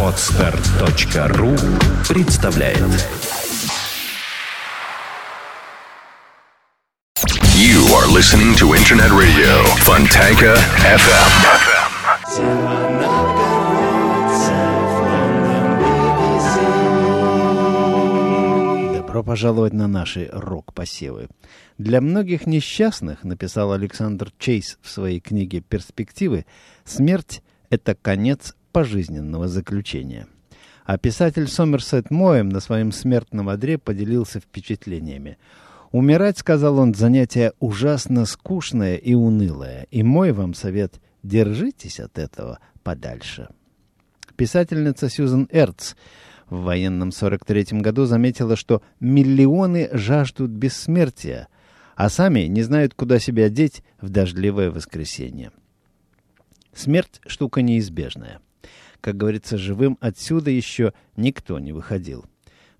Отстар.ру представляет You are listening to Internet Radio Fontanka FM. Добро пожаловать на наши рок-посевы. Для многих несчастных, написал Александр Чейз в своей книге «Перспективы», смерть — это конец пожизненного заключения. А писатель Сомерсет Моем на своем смертном одре поделился впечатлениями. «Умирать, — сказал он, — занятие ужасно скучное и унылое, и мой вам совет — держитесь от этого подальше». Писательница Сьюзен Эрц в военном 43-м году заметила, что миллионы жаждут бессмертия, а сами не знают, куда себя деть в дождливое воскресенье. Смерть – штука неизбежная. Как говорится, живым отсюда еще никто не выходил.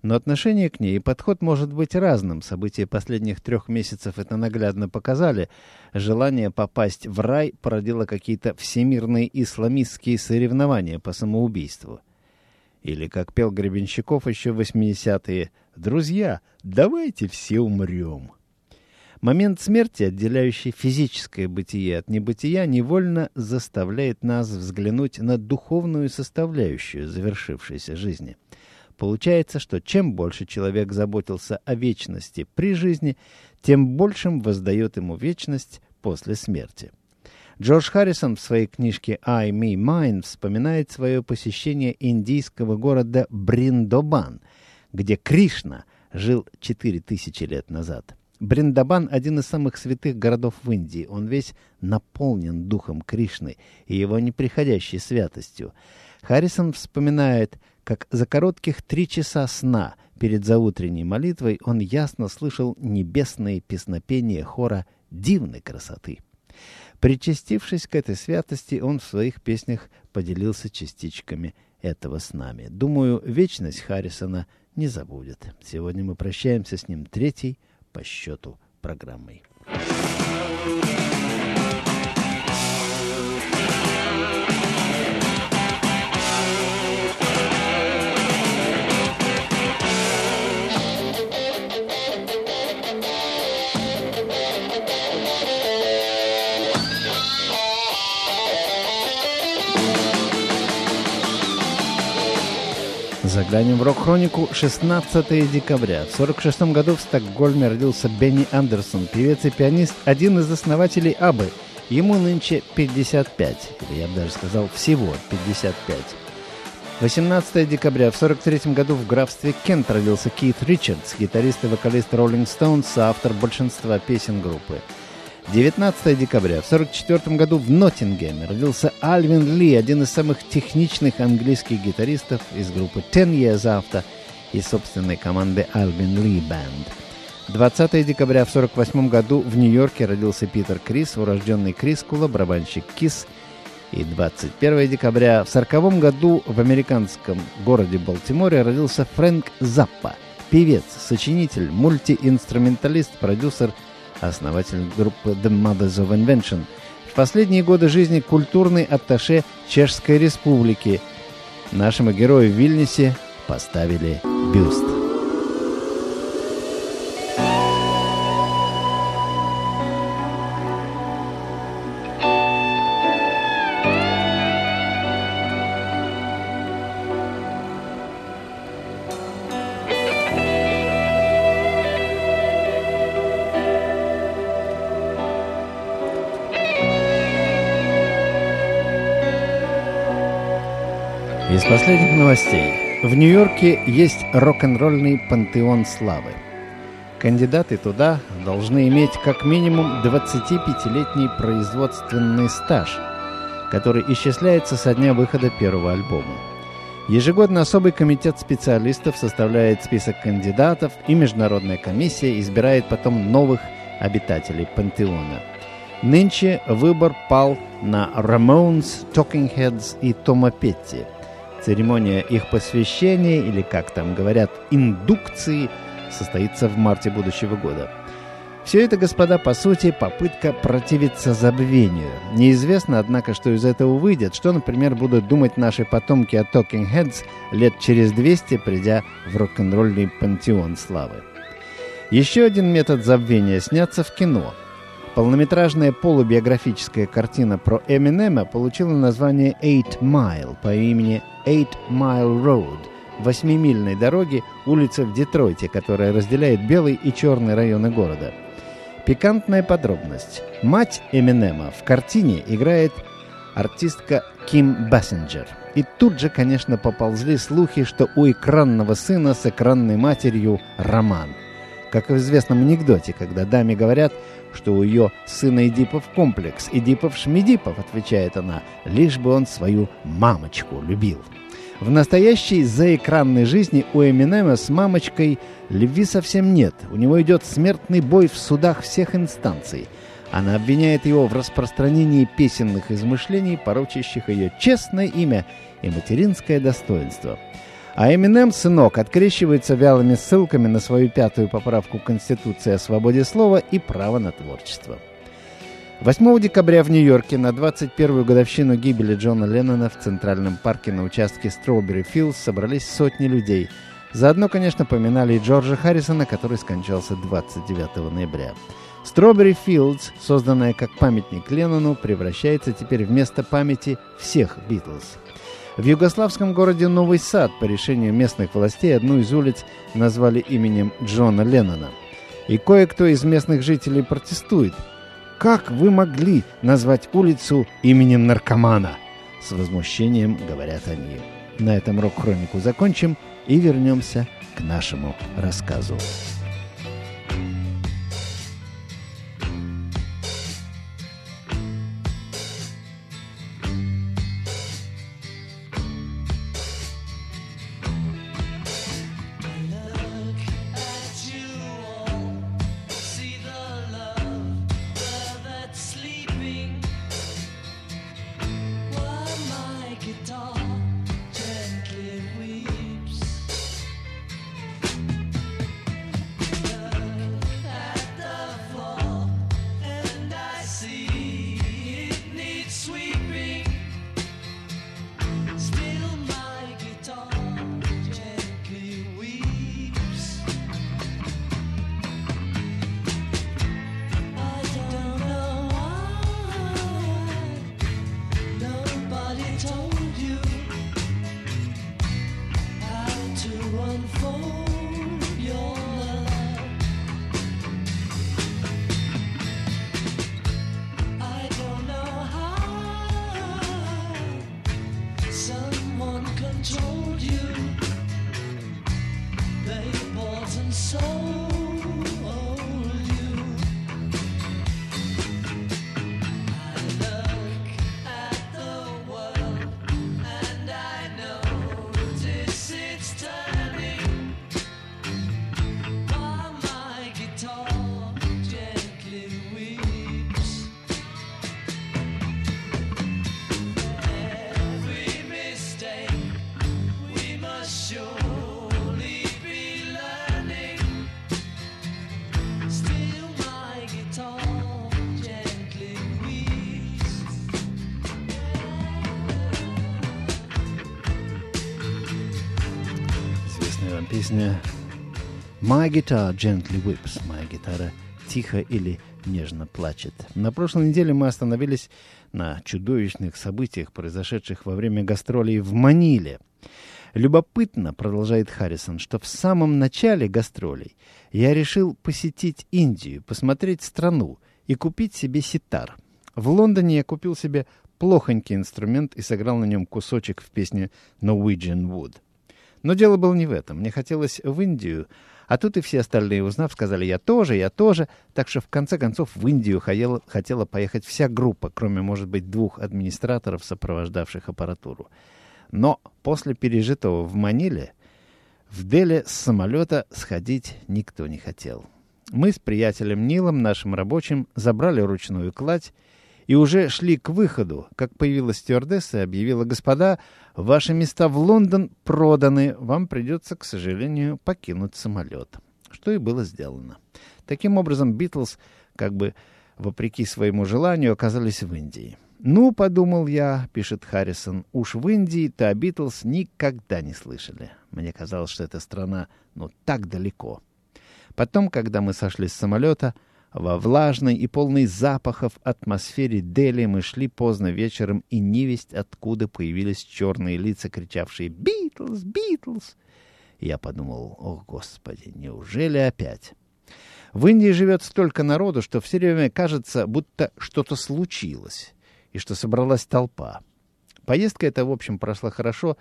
Но отношение к ней и подход может быть разным. События последних трех месяцев это наглядно показали. Желание попасть в рай породило какие-то всемирные исламистские соревнования по самоубийству. Или, как пел Гребенщиков еще в 80-е, «Друзья, давайте все умрем». Момент смерти, отделяющий физическое бытие от небытия, невольно заставляет нас взглянуть на духовную составляющую завершившейся жизни. Получается, что чем больше человек заботился о вечности при жизни, тем большим воздает ему вечность после смерти. Джордж Харрисон в своей книжке «I, Me, Mine» вспоминает свое посещение индийского города Бриндобан, где Кришна жил 4000 лет назад. Бриндабан – один из самых святых городов в Индии. Он весь наполнен духом Кришны и его неприходящей святостью. Харрисон вспоминает, как за коротких три часа сна перед заутренней молитвой он ясно слышал небесные песнопения хора дивной красоты. Причастившись к этой святости, он в своих песнях поделился частичками этого с нами. Думаю, вечность Харрисона не забудет. Сегодня мы прощаемся с ним третий по счету программой. Заглянем в рок-хронику 16 декабря. В 1946 году в Стокгольме родился Бенни Андерсон, певец и пианист, один из основателей Абы. Ему нынче 55, или я бы даже сказал всего 55. 18 декабря в 1943 году в графстве Кент родился Кит Ричардс, гитарист и вокалист Rolling Stones, автор большинства песен группы. 19 декабря в 1944 году в Ноттингеме родился Альвин Ли, один из самых техничных английских гитаристов из группы Ten Years After и собственной команды Alvin Lee Band. 20 декабря в 1948 году в Нью-Йорке родился Питер Крис, урожденный Крискула, барабанщик Кис. И 21 декабря в 1940 году в американском городе Балтиморе родился Фрэнк Заппа, певец, сочинитель, мультиинструменталист, продюсер – основатель группы The Mothers of Invention. В последние годы жизни культурный атташе Чешской Республики. Нашему герою в Вильнюсе поставили бюст. Из последних новостей. В Нью-Йорке есть рок-н-ролльный пантеон славы. Кандидаты туда должны иметь как минимум 25-летний производственный стаж, который исчисляется со дня выхода первого альбома. Ежегодно особый комитет специалистов составляет список кандидатов, и международная комиссия избирает потом новых обитателей пантеона. Нынче выбор пал на Ramones, Talking Heads и Тома Петти – Церемония их посвящения, или, как там говорят, индукции, состоится в марте будущего года. Все это, господа, по сути, попытка противиться забвению. Неизвестно, однако, что из этого выйдет, что, например, будут думать наши потомки о Talking Heads лет через 200, придя в рок-н-ролльный пантеон славы. Еще один метод забвения снятся в кино. Полнометражная полубиографическая картина про Эминема получила название «Eight Mile» по имени «Eight Mile Road» – восьмимильной дороги, улица в Детройте, которая разделяет белый и черный районы города – Пикантная подробность. Мать Эминема в картине играет артистка Ким Бассенджер. И тут же, конечно, поползли слухи, что у экранного сына с экранной матерью роман. Как в известном анекдоте, когда даме говорят, что у ее сына Эдипов комплекс. Эдипов-шмедипов, отвечает она, лишь бы он свою мамочку любил. В настоящей заэкранной жизни у Эминема с мамочкой любви совсем нет. У него идет смертный бой в судах всех инстанций. Она обвиняет его в распространении песенных измышлений, порочащих ее честное имя и материнское достоинство. А Эминем, сынок, открещивается вялыми ссылками на свою пятую поправку Конституции о свободе слова и право на творчество. 8 декабря в Нью-Йорке на 21-ю годовщину гибели Джона Леннона в Центральном парке на участке Строубери Филдс собрались сотни людей. Заодно, конечно, поминали и Джорджа Харрисона, который скончался 29 ноября. Стробери Филдс, созданная как памятник Леннону, превращается теперь в место памяти всех Битлз. В югославском городе Новый Сад по решению местных властей одну из улиц назвали именем Джона Леннона. И кое-кто из местных жителей протестует – как вы могли назвать улицу именем наркомана? С возмущением говорят они. На этом рок-хронику закончим и вернемся к нашему рассказу. Песня «My guitar gently whips». Моя гитара тихо или нежно плачет. На прошлой неделе мы остановились на чудовищных событиях, произошедших во время гастролей в Маниле. Любопытно, продолжает Харрисон, что в самом начале гастролей я решил посетить Индию, посмотреть страну и купить себе ситар. В Лондоне я купил себе плохонький инструмент и сыграл на нем кусочек в песне «Norwegian Wood». Но дело было не в этом. Мне хотелось в Индию, а тут и все остальные, узнав, сказали «я тоже, я тоже». Так что в конце концов в Индию хотела, хотела поехать вся группа, кроме, может быть, двух администраторов, сопровождавших аппаратуру. Но после пережитого в Маниле в Дели с самолета сходить никто не хотел. Мы с приятелем Нилом, нашим рабочим, забрали ручную кладь и уже шли к выходу, как появилась стюардесса и объявила, «Господа, ваши места в Лондон проданы, вам придется, к сожалению, покинуть самолет». что и было сделано. Таким образом, Битлз, как бы вопреки своему желанию, оказались в Индии. «Ну, — подумал я, — пишет Харрисон, — уж в Индии-то Битлз никогда не слышали. Мне казалось, что эта страна, ну, так далеко. Потом, когда мы сошли с самолета, во влажной и полной запахов атмосфере Дели мы шли поздно вечером, и невесть откуда появились черные лица, кричавшие «Битлз! Битлз!». Я подумал, о, Господи, неужели опять? В Индии живет столько народу, что все время кажется, будто что-то случилось, и что собралась толпа. Поездка эта, в общем, прошла хорошо,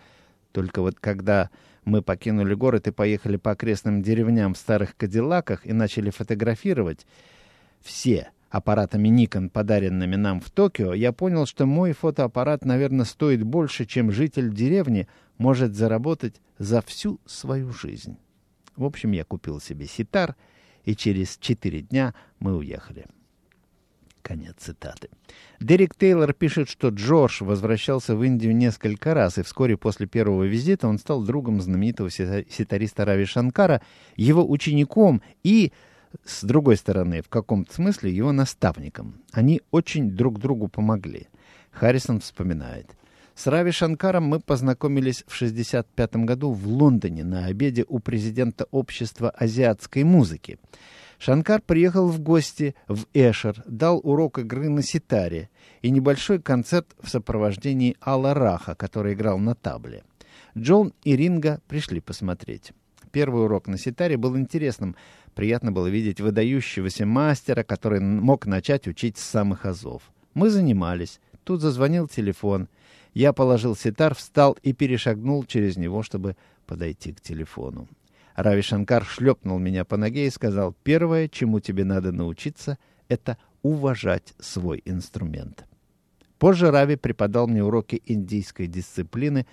только вот когда мы покинули город и поехали по окрестным деревням в старых кадиллаках и начали фотографировать все аппаратами Nikon, подаренными нам в Токио, я понял, что мой фотоаппарат, наверное, стоит больше, чем житель деревни может заработать за всю свою жизнь. В общем, я купил себе ситар, и через четыре дня мы уехали. Конец цитаты. Дерек Тейлор пишет, что Джордж возвращался в Индию несколько раз, и вскоре после первого визита он стал другом знаменитого ситариста Рави Шанкара, его учеником и, с другой стороны, в каком-то смысле его наставником. Они очень друг другу помогли. Харрисон вспоминает. С Рави Шанкаром мы познакомились в 1965 году в Лондоне на обеде у президента общества азиатской музыки. Шанкар приехал в гости в Эшер, дал урок игры на ситаре и небольшой концерт в сопровождении Алла Раха, который играл на табле. Джон и Ринга пришли посмотреть. Первый урок на ситаре был интересным. Приятно было видеть выдающегося мастера, который мог начать учить с самых азов. Мы занимались. Тут зазвонил телефон. Я положил ситар, встал и перешагнул через него, чтобы подойти к телефону. Рави Шанкар шлепнул меня по ноге и сказал, «Первое, чему тебе надо научиться, это уважать свой инструмент». Позже Рави преподал мне уроки индийской дисциплины.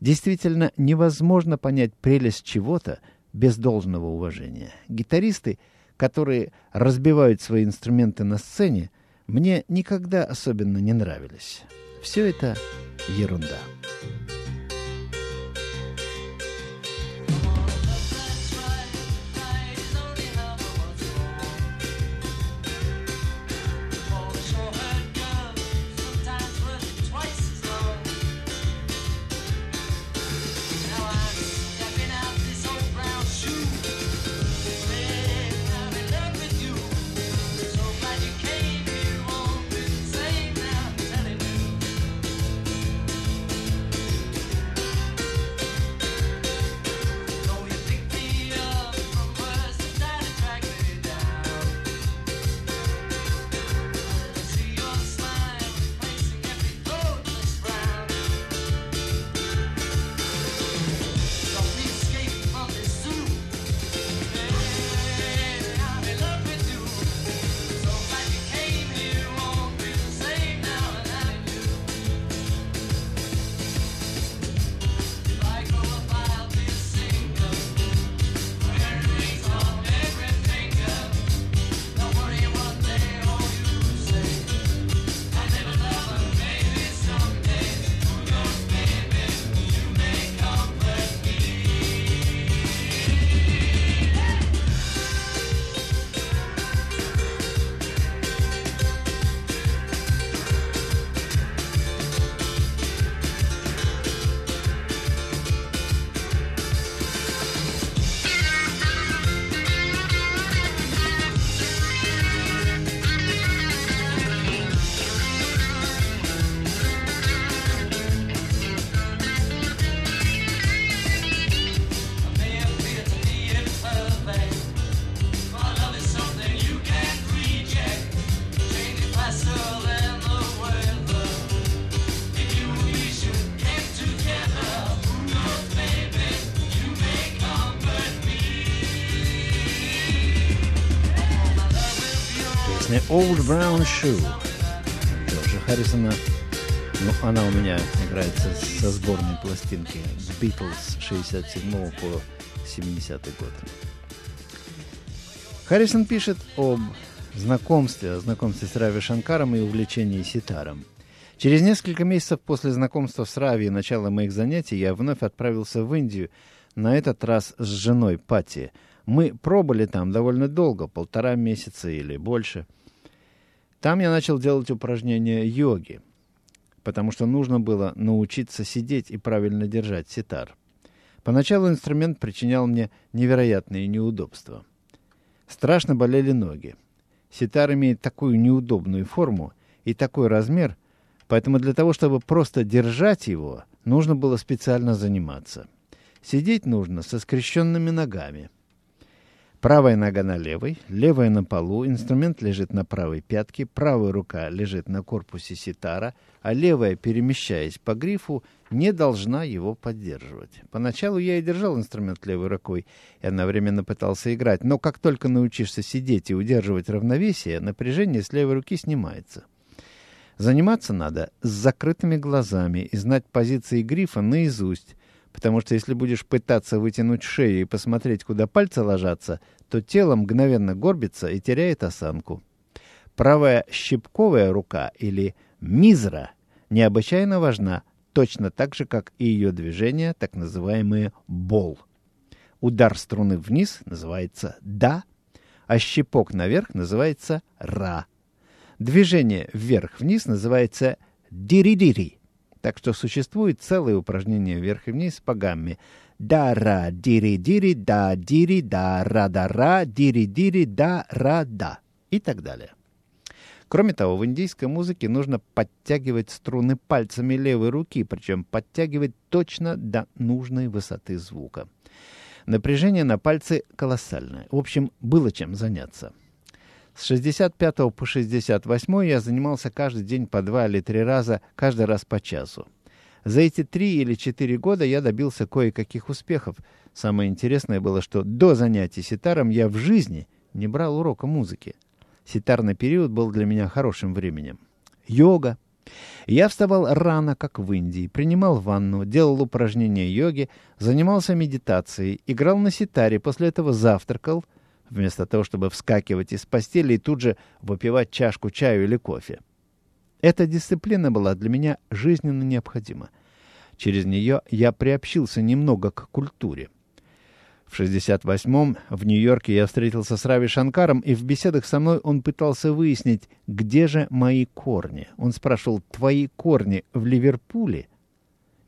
Действительно, невозможно понять прелесть чего-то без должного уважения. Гитаристы, которые разбивают свои инструменты на сцене, мне никогда особенно не нравились. Все это ерунда. Old Brown Shoe Джорджа Харрисона. Ну, она у меня играется со сборной пластинки Beatles 67 по 70 год. Харрисон пишет об знакомстве, о знакомстве с Рави Шанкаром и увлечении ситаром. Через несколько месяцев после знакомства с Рави и начала моих занятий я вновь отправился в Индию, на этот раз с женой Пати – Мы пробыли там довольно долго, полтора месяца или больше. Там я начал делать упражнения йоги, потому что нужно было научиться сидеть и правильно держать ситар. Поначалу инструмент причинял мне невероятные неудобства. Страшно болели ноги. Ситар имеет такую неудобную форму и такой размер, поэтому для того, чтобы просто держать его, нужно было специально заниматься. Сидеть нужно со скрещенными ногами. Правая нога на левой, левая на полу, инструмент лежит на правой пятке, правая рука лежит на корпусе ситара, а левая, перемещаясь по грифу, не должна его поддерживать. Поначалу я и держал инструмент левой рукой и одновременно пытался играть, но как только научишься сидеть и удерживать равновесие, напряжение с левой руки снимается. Заниматься надо с закрытыми глазами и знать позиции грифа наизусть, потому что если будешь пытаться вытянуть шею и посмотреть, куда пальцы ложатся, то тело мгновенно горбится и теряет осанку. Правая щипковая рука или мизра необычайно важна, точно так же, как и ее движение, так называемые бол. Удар струны вниз называется «да», а щипок наверх называется «ра». Движение вверх-вниз называется «дири-дири». Так что существует целое упражнение вверх и вниз по гамме да-ра, дири-дири, да-дири, да-ра-да-ра, дири-дири, да-ра-да и так далее. Кроме того, в индийской музыке нужно подтягивать струны пальцами левой руки, причем подтягивать точно до нужной высоты звука. Напряжение на пальцы колоссальное. В общем, было чем заняться. С 65 по 68 я занимался каждый день по два или три раза, каждый раз по часу. За эти три или четыре года я добился кое-каких успехов. Самое интересное было, что до занятий ситаром я в жизни не брал урока музыки. Ситарный период был для меня хорошим временем. Йога. Я вставал рано, как в Индии, принимал ванну, делал упражнения йоги, занимался медитацией, играл на ситаре, после этого завтракал, вместо того, чтобы вскакивать из постели и тут же выпивать чашку чаю или кофе. Эта дисциплина была для меня жизненно необходима. Через нее я приобщился немного к культуре. В 68-м в Нью-Йорке я встретился с Рави Шанкаром, и в беседах со мной он пытался выяснить, где же мои корни. Он спрашивал, твои корни в Ливерпуле?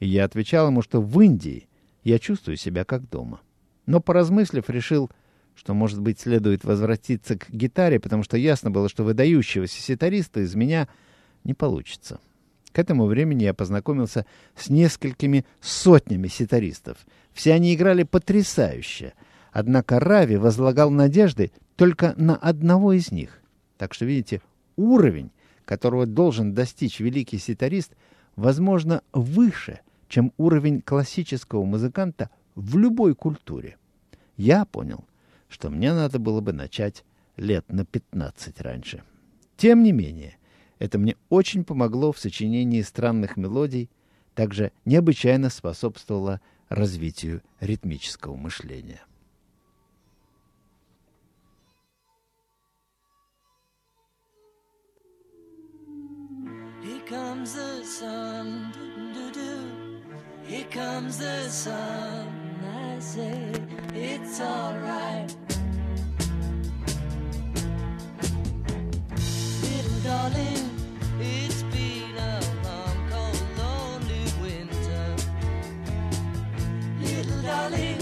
И я отвечал ему, что в Индии я чувствую себя как дома. Но, поразмыслив, решил, что, может быть, следует возвратиться к гитаре, потому что ясно было, что выдающегося ситариста из меня — не получится. К этому времени я познакомился с несколькими сотнями ситаристов. Все они играли потрясающе. Однако Рави возлагал надежды только на одного из них. Так что, видите, уровень, которого должен достичь великий ситарист, возможно, выше, чем уровень классического музыканта в любой культуре. Я понял, что мне надо было бы начать лет на 15 раньше. Тем не менее, это мне очень помогло в сочинении странных мелодий, также необычайно способствовало развитию ритмического мышления. Here comes the sun. Here comes the sun. Say it's alright. Little darling, it's been a long, cold, lonely winter. Little darling.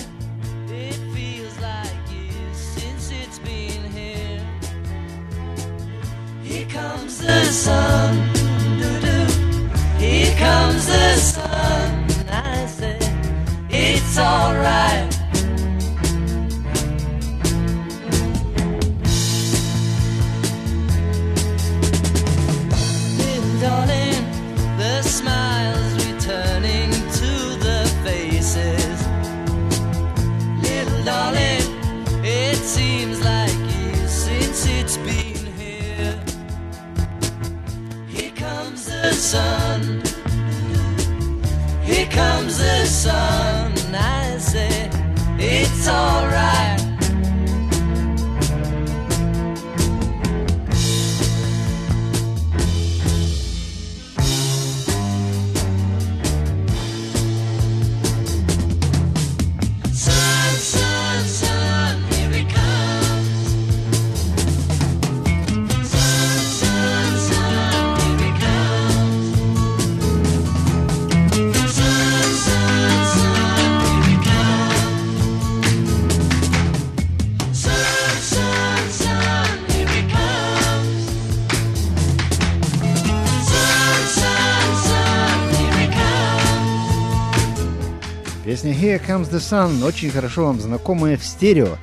Comes the Sun очень хорошо вам знакомая в стерео,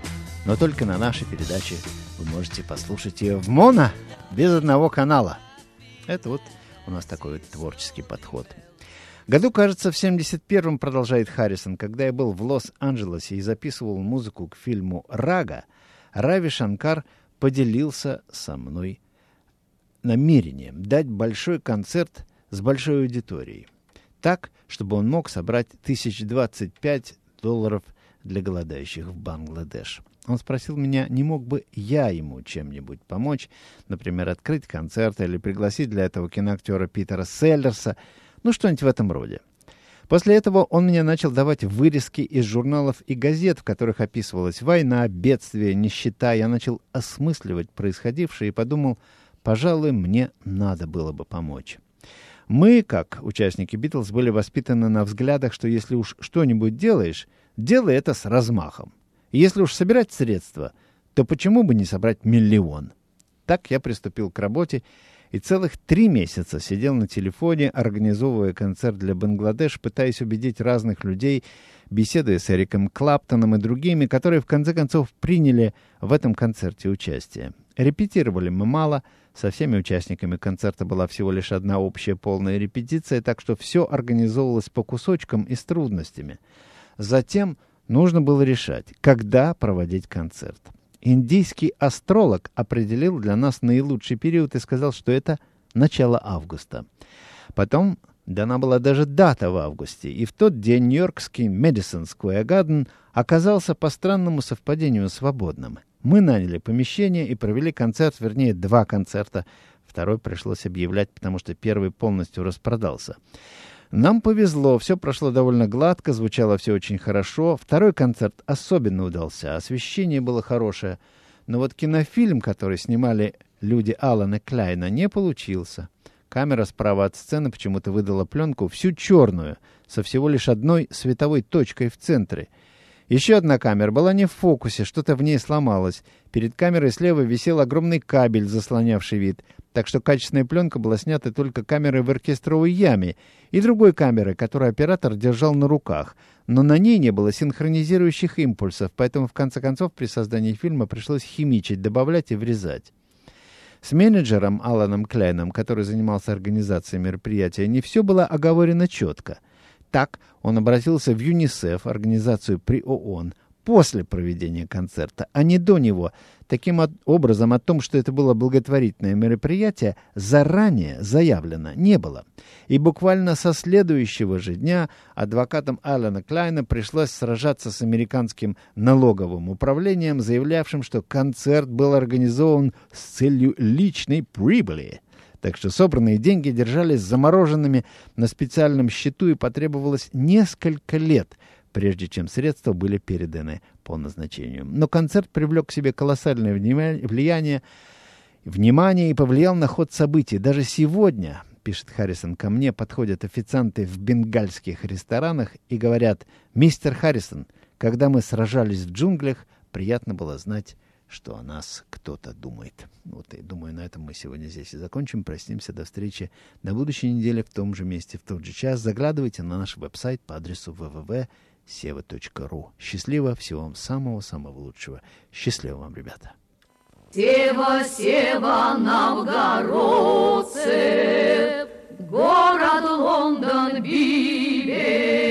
но только на нашей передаче вы можете послушать ее в моно, без одного канала. Это вот у нас такой вот творческий подход. Году, кажется, в 71-м, продолжает Харрисон, когда я был в Лос-Анджелесе и записывал музыку к фильму «Рага», Рави Шанкар поделился со мной намерением дать большой концерт с большой аудиторией. Так, чтобы он мог собрать 1025 долларов для голодающих в Бангладеш. Он спросил меня, не мог бы я ему чем-нибудь помочь, например, открыть концерт или пригласить для этого киноактера Питера Селлерса, ну что-нибудь в этом роде. После этого он мне начал давать вырезки из журналов и газет, в которых описывалась война, бедствие, нищета. Я начал осмысливать происходившее и подумал, пожалуй, мне надо было бы помочь. Мы, как участники «Битлз», были воспитаны на взглядах, что если уж что-нибудь делаешь, делай это с размахом. И если уж собирать средства, то почему бы не собрать миллион? Так я приступил к работе и целых три месяца сидел на телефоне, организовывая концерт для Бангладеш, пытаясь убедить разных людей, беседуя с Эриком Клаптоном и другими, которые в конце концов приняли в этом концерте участие. Репетировали мы мало, со всеми участниками концерта была всего лишь одна общая полная репетиция, так что все организовывалось по кусочкам и с трудностями. Затем нужно было решать, когда проводить концерт. Индийский астролог определил для нас наилучший период и сказал, что это начало августа. Потом дана была даже дата в августе, и в тот день нью-йоркский Мэдисон Сквер Гарден оказался по странному совпадению свободным. Мы наняли помещение и провели концерт, вернее, два концерта. Второй пришлось объявлять, потому что первый полностью распродался. Нам повезло, все прошло довольно гладко, звучало все очень хорошо. Второй концерт особенно удался, освещение было хорошее. Но вот кинофильм, который снимали люди Алана Кляйна, не получился. Камера справа от сцены почему-то выдала пленку всю черную, со всего лишь одной световой точкой в центре — еще одна камера была не в фокусе, что-то в ней сломалось. Перед камерой слева висел огромный кабель, заслонявший вид, так что качественная пленка была снята только камерой в оркестровой яме и другой камерой, которую оператор держал на руках. Но на ней не было синхронизирующих импульсов, поэтому в конце концов при создании фильма пришлось химичить, добавлять и врезать. С менеджером Аланом Кляйном, который занимался организацией мероприятия, не все было оговорено четко — так он обратился в ЮНИСЕФ, организацию при ООН, после проведения концерта, а не до него. Таким образом, о том, что это было благотворительное мероприятие, заранее заявлено не было. И буквально со следующего же дня адвокатам Алана Клайна пришлось сражаться с американским налоговым управлением, заявлявшим, что концерт был организован с целью личной прибыли. Так что собранные деньги держались замороженными на специальном счету и потребовалось несколько лет, прежде чем средства были переданы по назначению. Но концерт привлек к себе колоссальное влияние, внимание и повлиял на ход событий. Даже сегодня, пишет Харрисон, ко мне подходят официанты в бенгальских ресторанах и говорят, «Мистер Харрисон, когда мы сражались в джунглях, приятно было знать, что о нас кто-то думает. Вот и думаю, на этом мы сегодня здесь и закончим. Простимся, до встречи на будущей неделе в том же месте, в тот же час. Заглядывайте на наш веб-сайт по адресу www.seva.ru. Счастливо, всего вам самого-самого лучшего. Счастливо вам, ребята. Сева, Сева, новгородцы, город Лондон, BBC.